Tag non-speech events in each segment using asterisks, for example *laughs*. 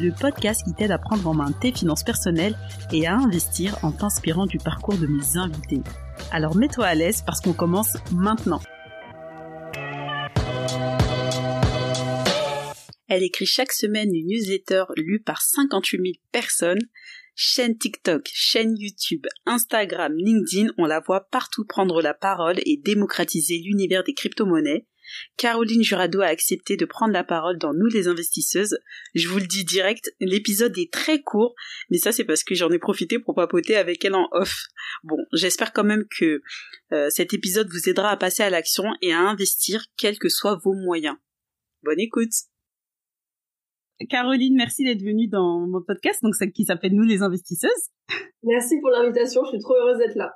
le podcast qui t'aide à prendre en main tes finances personnelles et à investir en t'inspirant du parcours de mes invités. Alors mets-toi à l'aise parce qu'on commence maintenant. Elle écrit chaque semaine une newsletter lue par 58 000 personnes. Chaîne TikTok, chaîne YouTube, Instagram, LinkedIn, on la voit partout prendre la parole et démocratiser l'univers des crypto-monnaies. Caroline Jurado a accepté de prendre la parole dans Nous les investisseuses. Je vous le dis direct, l'épisode est très court, mais ça c'est parce que j'en ai profité pour papoter avec elle en off. Bon, j'espère quand même que euh, cet épisode vous aidera à passer à l'action et à investir quels que soient vos moyens. Bonne écoute Caroline, merci d'être venue dans mon podcast, donc qui s'appelle Nous les investisseuses. Merci pour l'invitation, je suis trop heureuse d'être là.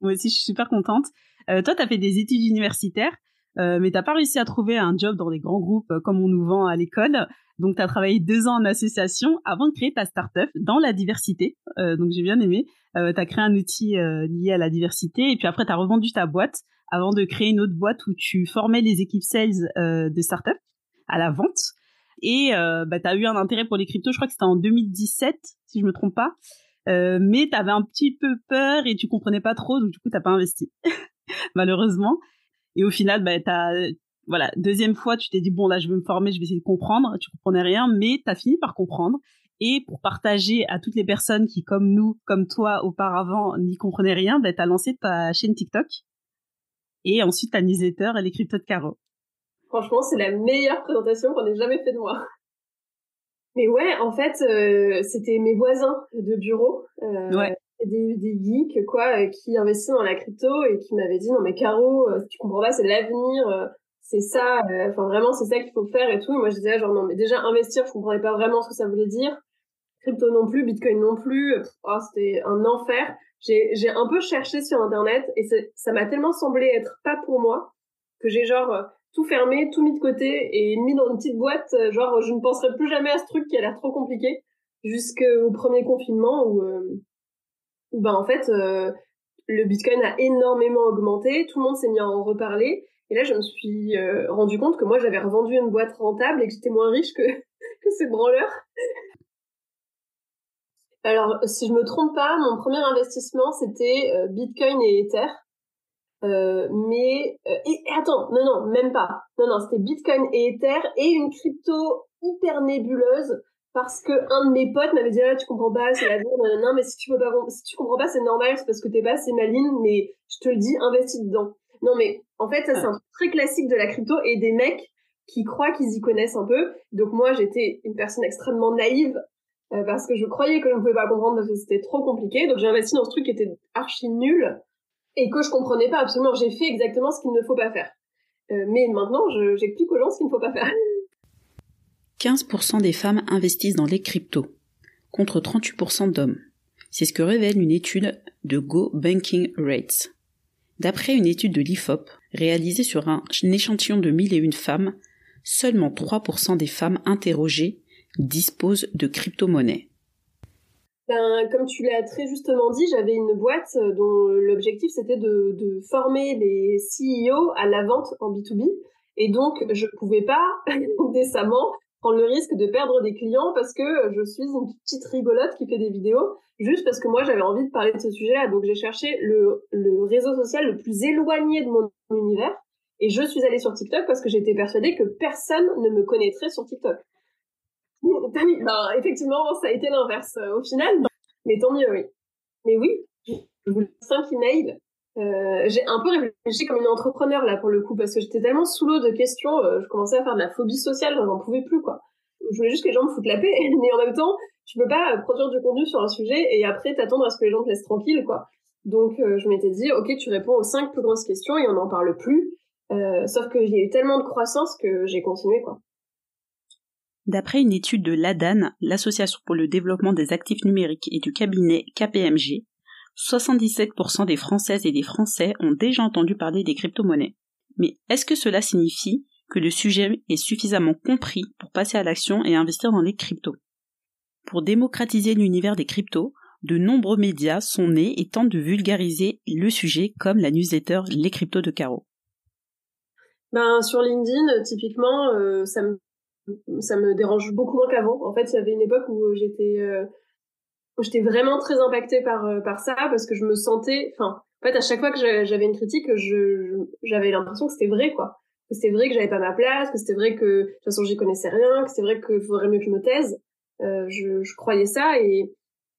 Moi aussi, je suis super contente. Euh, toi, tu as fait des études universitaires. Euh, mais t'as pas réussi à trouver un job dans des grands groupes euh, comme on nous vend à l'école. Donc tu as travaillé deux ans en association avant de créer ta startup dans la diversité. Euh, donc j'ai bien aimé. Euh, tu créé un outil euh, lié à la diversité et puis après tu as revendu ta boîte avant de créer une autre boîte où tu formais les équipes sales de startup à la vente. Et bah, tu eu un intérêt pour les cryptos, je crois que c'était en 2017 si je me trompe pas. mais tu avais un petit peu peur et tu comprenais pas trop, donc du coup t'as pas investi *laughs* malheureusement. Et au final, bah, t'as, voilà, deuxième fois, tu t'es dit, bon, là, je vais me former, je vais essayer de comprendre. Tu comprenais rien, mais tu as fini par comprendre. Et pour partager à toutes les personnes qui, comme nous, comme toi, auparavant, n'y comprenaient rien, bah, tu as lancé ta chaîne TikTok. Et ensuite, ta newsletter et les cryptos de Caro. Franchement, c'est la meilleure présentation qu'on ait jamais fait de moi. Mais ouais, en fait, euh, c'était mes voisins de bureau. Euh, ouais des, des geeks quoi euh, qui investissaient dans la crypto et qui m'avaient dit non mais Caro euh, tu comprends pas c'est l'avenir euh, c'est ça enfin vraiment c'est ça qu'il faut faire et tout. Et moi je disais genre non mais déjà investir je comprenais pas vraiment ce que ça voulait dire. Crypto non plus bitcoin non plus oh, c'était un enfer. J'ai un peu cherché sur internet et ça m'a tellement semblé être pas pour moi que j'ai genre tout fermé tout mis de côté et mis dans une petite boîte genre je ne penserai plus jamais à ce truc qui a l'air trop compliqué jusqu'au premier confinement où où ben en fait euh, le Bitcoin a énormément augmenté, tout le monde s'est mis à en reparler. Et là, je me suis euh, rendu compte que moi, j'avais revendu une boîte rentable et que j'étais moins riche que, *laughs* que ces branleurs. Alors, si je me trompe pas, mon premier investissement, c'était euh, Bitcoin et Ether. Mais et, attends, non non, même pas. Non non, c'était Bitcoin et Ether et une crypto hyper nébuleuse parce que un de mes potes m'avait dit ah tu comprends pas c'est la vie non mais si tu peux pas si tu comprends pas c'est normal c'est parce que t'es pas assez maline mais je te le dis investis dedans. Non mais en fait ça c'est un truc très classique de la crypto et des mecs qui croient qu'ils y connaissent un peu. Donc moi j'étais une personne extrêmement naïve euh, parce que je croyais que je ne pouvais pas comprendre parce que c'était trop compliqué. Donc j'ai investi dans ce truc qui était archi nul et que je comprenais pas absolument. J'ai fait exactement ce qu'il ne faut pas faire. Euh, mais maintenant j'explique aux gens ce qu'il ne faut pas faire 15% des femmes investissent dans les cryptos, contre 38% d'hommes. C'est ce que révèle une étude de Go Banking Rates. D'après une étude de l'IFOP, réalisée sur un échantillon de 1001 femmes, seulement 3% des femmes interrogées disposent de crypto-monnaies. Ben, comme tu l'as très justement dit, j'avais une boîte dont l'objectif c'était de, de, former les CEO à la vente en B2B. Et donc, je pouvais pas *laughs* décemment prendre le risque de perdre des clients parce que je suis une petite rigolote qui fait des vidéos juste parce que moi j'avais envie de parler de ce sujet-là. Donc j'ai cherché le, le réseau social le plus éloigné de mon univers et je suis allée sur TikTok parce que j'étais persuadée que personne ne me connaîtrait sur TikTok. *laughs* Ben, effectivement, ça a été l'inverse euh, au final, mais tant mieux, oui. Mais oui, je vous cinq emails euh, j'ai un peu réfléchi comme une entrepreneur là pour le coup parce que j'étais tellement sous l'eau de questions, euh, je commençais à faire de la phobie sociale, j'en pouvais plus quoi. Je voulais juste que les gens me foutent la paix, *laughs* mais en même temps, tu peux pas produire du contenu sur un sujet et après t'attendre à ce que les gens te laissent tranquille quoi. Donc euh, je m'étais dit ok tu réponds aux cinq plus grosses questions et on n'en parle plus. sauf qu'il y a eu tellement de croissance que j'ai continué quoi. D'après une étude de l'ADAN, l'Association pour le développement des actifs numériques et du cabinet KPMG, 77% des Françaises et des Français ont déjà entendu parler des crypto-monnaies. Mais est-ce que cela signifie que le sujet est suffisamment compris pour passer à l'action et investir dans les cryptos? Pour démocratiser l'univers des cryptos, de nombreux médias sont nés et tentent de vulgariser le sujet comme la newsletter Les Cryptos de Caro. Ben, sur LinkedIn, typiquement, euh, ça, me, dérange beaucoup moins qu'avant. En fait, il y avait une époque où j'étais euh, j'étais vraiment très impactée par, euh, par ça parce que je me sentais... Enfin, en fait, à chaque fois que j'avais une critique, je, j'avais l'impression que c'était vrai, quoi. Que c'était vrai que j'avais pas ma place, que c'était vrai que de toute façon j'y connaissais rien, que c'était vrai qu'il faudrait mieux que je me taise. je, je croyais ça et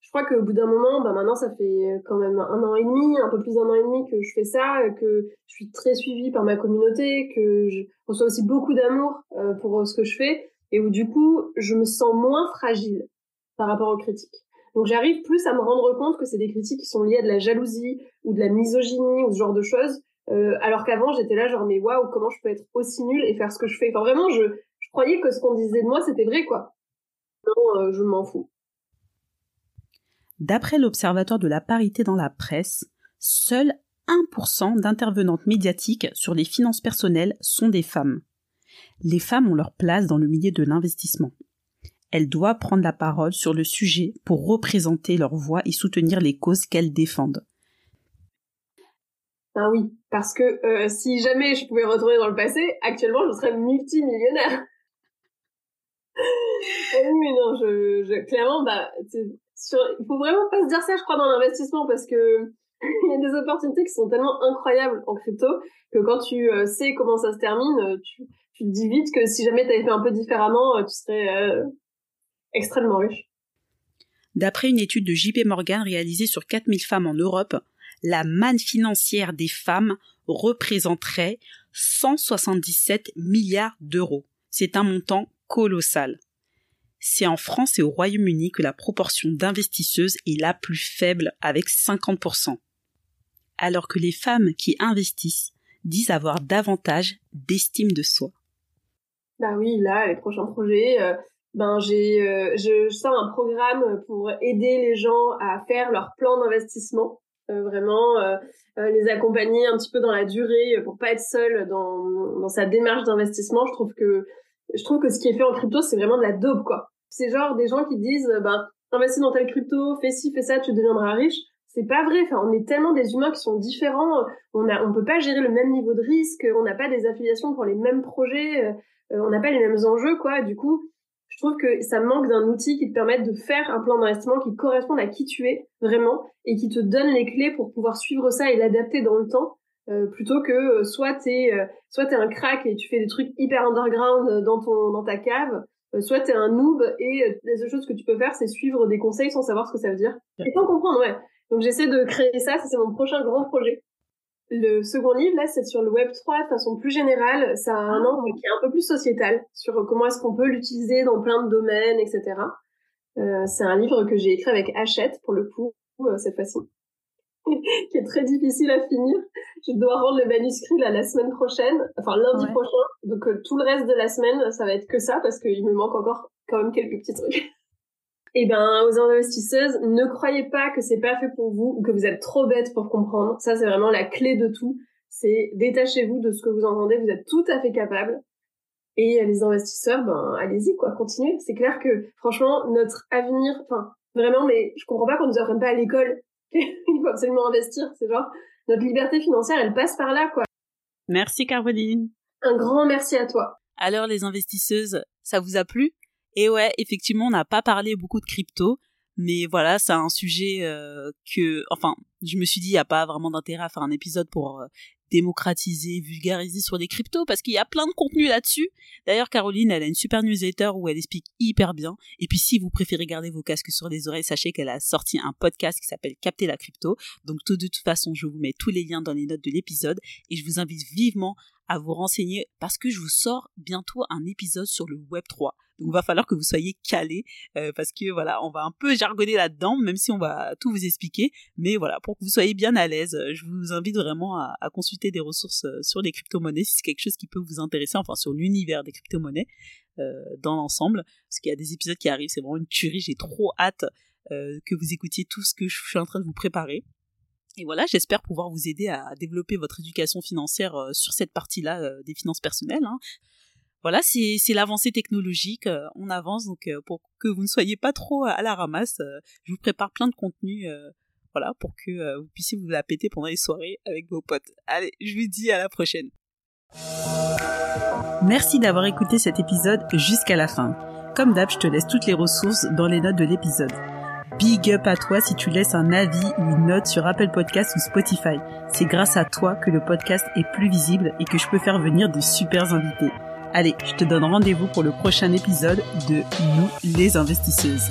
je crois qu'au bout d'un moment, bah maintenant ça fait quand même un an et demi, un peu plus d'un an et demi que je fais ça, que je suis très suivie par ma communauté, que je reçois aussi beaucoup d'amour euh, pour ce que je fais, et où du coup je me sens moins fragile par rapport aux critiques. Donc j'arrive plus à me rendre compte que c'est des critiques qui sont liées à de la jalousie ou de la misogynie ou ce genre de choses, euh, alors qu'avant j'étais là genre mais waouh comment je peux être aussi nulle et faire ce que je fais? Enfin vraiment je, croyais que ce qu'on disait de moi c'était vrai quoi. Non, euh, je m'en fous. D'après l'Observatoire de la parité dans la presse, seuls 1% d'intervenantes médiatiques sur les finances personnelles sont des femmes. Les femmes ont leur place dans le milieu de l'investissement. Elles doivent prendre la parole sur le sujet pour représenter leur voix et soutenir les causes qu'elles défendent. Ah oui, parce que euh, si jamais je pouvais retourner dans le passé, actuellement je serais multimillionnaire. Ah *laughs* oui, mais non, je, clairement, bah, il faut vraiment pas se dire ça, je crois, dans l'investissement parce que *laughs* il y a des opportunités qui sont tellement incroyables en crypto que quand tu euh, sais comment ça se termine, euh, tu, tu te dis vite que si jamais tu avais fait un peu différemment, euh, tu serais extrêmement riche. D'après une étude de JP Morgan réalisée sur 4000 femmes en Europe, la manne financière des femmes représenterait 177 milliards d'euros. C'est un montant colossal c'est en France et au Royaume-Uni que la proportion d'investisseuses est la plus faible avec 50%. Alors que les femmes qui investissent disent avoir davantage d'estime de soi. Bah oui, là, les prochains projets, euh, ben j'ai, euh, je, sors un programme pour aider les gens à faire leur plan d'investissement, euh, vraiment les accompagner un petit peu dans la durée pour pas être seul dans, dans sa démarche d'investissement. Je trouve que je trouve que ce qui est fait en crypto, c'est vraiment de la dope, quoi. C'est genre des gens qui disent, euh, ben, investis dans telle crypto, fais ci, fais ça, tu deviendras riche. C'est pas vrai. Enfin, on est tellement des humains qui sont différents. On a, on peut pas gérer le même niveau de risque. On n'a pas des affiliations pour les mêmes projets. Euh, on n'a pas les mêmes enjeux, quoi. Du coup, je trouve que ça manque d'un outil qui te permette de faire un plan d'investissement qui corresponde à qui tu es vraiment et qui te donne les clés pour pouvoir suivre ça et l'adapter dans le temps. Euh, plutôt que soit t'es soit t'es un crack et tu fais des trucs hyper underground dans ton dans ta cave euh, soit tu es un noob et euh, la seule chose que tu peux faire, c'est suivre des conseils sans savoir ce que ça veut dire. Et sans comprendre, ouais. Donc j'essaie de créer ça, c'est mon prochain grand projet. Le second livre, là, c'est sur le Web 3 de façon plus générale. Ça a un ah. angle qui est un peu plus sociétal sur comment est-ce qu'on peut l'utiliser dans plein de domaines, etc. Euh, c'est un livre que j'ai écrit avec Hachette, pour le coup, euh, cette fois-ci. *laughs* qui est très difficile à finir. Je dois rendre le manuscrit là, la semaine prochaine, enfin lundi prochain. Donc euh, tout le reste de la semaine, ça va être que ça parce qu'il me manque encore quand même quelques petits trucs. *laughs* Eh ben, aux investisseuses, ne croyez pas que c'est pas fait pour vous ou que vous êtes trop bête pour comprendre. Ça, c'est vraiment la clé de tout. C'est détachez-vous de ce que vous entendez. Vous êtes tout à fait capable. Et les investisseurs, ben, allez-y, quoi, continuez. C'est clair que, franchement, notre avenir, enfin, vraiment, mais je comprends pas qu'on nous apprenne pas à l'école *laughs* il faut absolument investir. C'est genre, notre liberté financière, elle passe par là, quoi. Merci, Caroline. Un grand merci à toi. Alors, les investisseuses, ça vous a plu? Et ouais, effectivement, on n'a pas parlé beaucoup de crypto, mais voilà, c'est un sujet euh, que, enfin, je me suis dit, il n'y a pas vraiment d'intérêt à faire un épisode pour euh, démocratiser, vulgariser sur les cryptos parce qu'il y a plein de contenu là-dessus. D'ailleurs, Caroline, elle a une super newsletter où elle explique hyper bien. Et puis, si vous préférez garder vos casques sur les oreilles, sachez qu'elle a sorti un podcast qui s'appelle Capter la crypto. Donc, de toute façon, je vous mets tous les liens dans les notes de l'épisode et je vous invite vivement à vous renseigner parce que je vous sors bientôt un épisode sur le Web 3. Donc il va falloir que vous soyez calés euh, parce que voilà, on va un peu jargonner là-dedans, même si on va tout vous expliquer. Mais voilà, pour que vous soyez bien à l'aise, euh, je vous invite vraiment à, consulter des ressources euh, sur les crypto-monnaies si c'est quelque chose qui peut vous intéresser, enfin sur l'univers des crypto-monnaies. dans l'ensemble. Parce qu'il y a des épisodes qui arrivent, c'est vraiment une tuerie. J'ai trop hâte que vous écoutiez tout ce que je suis en train de vous préparer. Et voilà, j'espère pouvoir vous aider à développer votre éducation financière sur cette partie-là des finances personnelles. Hein. Voilà, c'est l'avancée technologique, on avance, donc pour que vous ne soyez pas trop à la ramasse, je vous prépare plein de contenus voilà, pour que vous puissiez vous la péter pendant les soirées avec vos potes. Allez, je vous dis à la prochaine. Merci d'avoir écouté cet épisode jusqu'à la fin. Comme d'hab, je te laisse toutes les ressources dans les notes de l'épisode. Big up à toi si tu laisses un avis ou une note sur Apple Podcast ou Spotify. C'est grâce à toi que le podcast est plus visible et que je peux faire venir de super invités. Allez, je te donne rendez-vous pour le prochain épisode de Nous les investisseuses.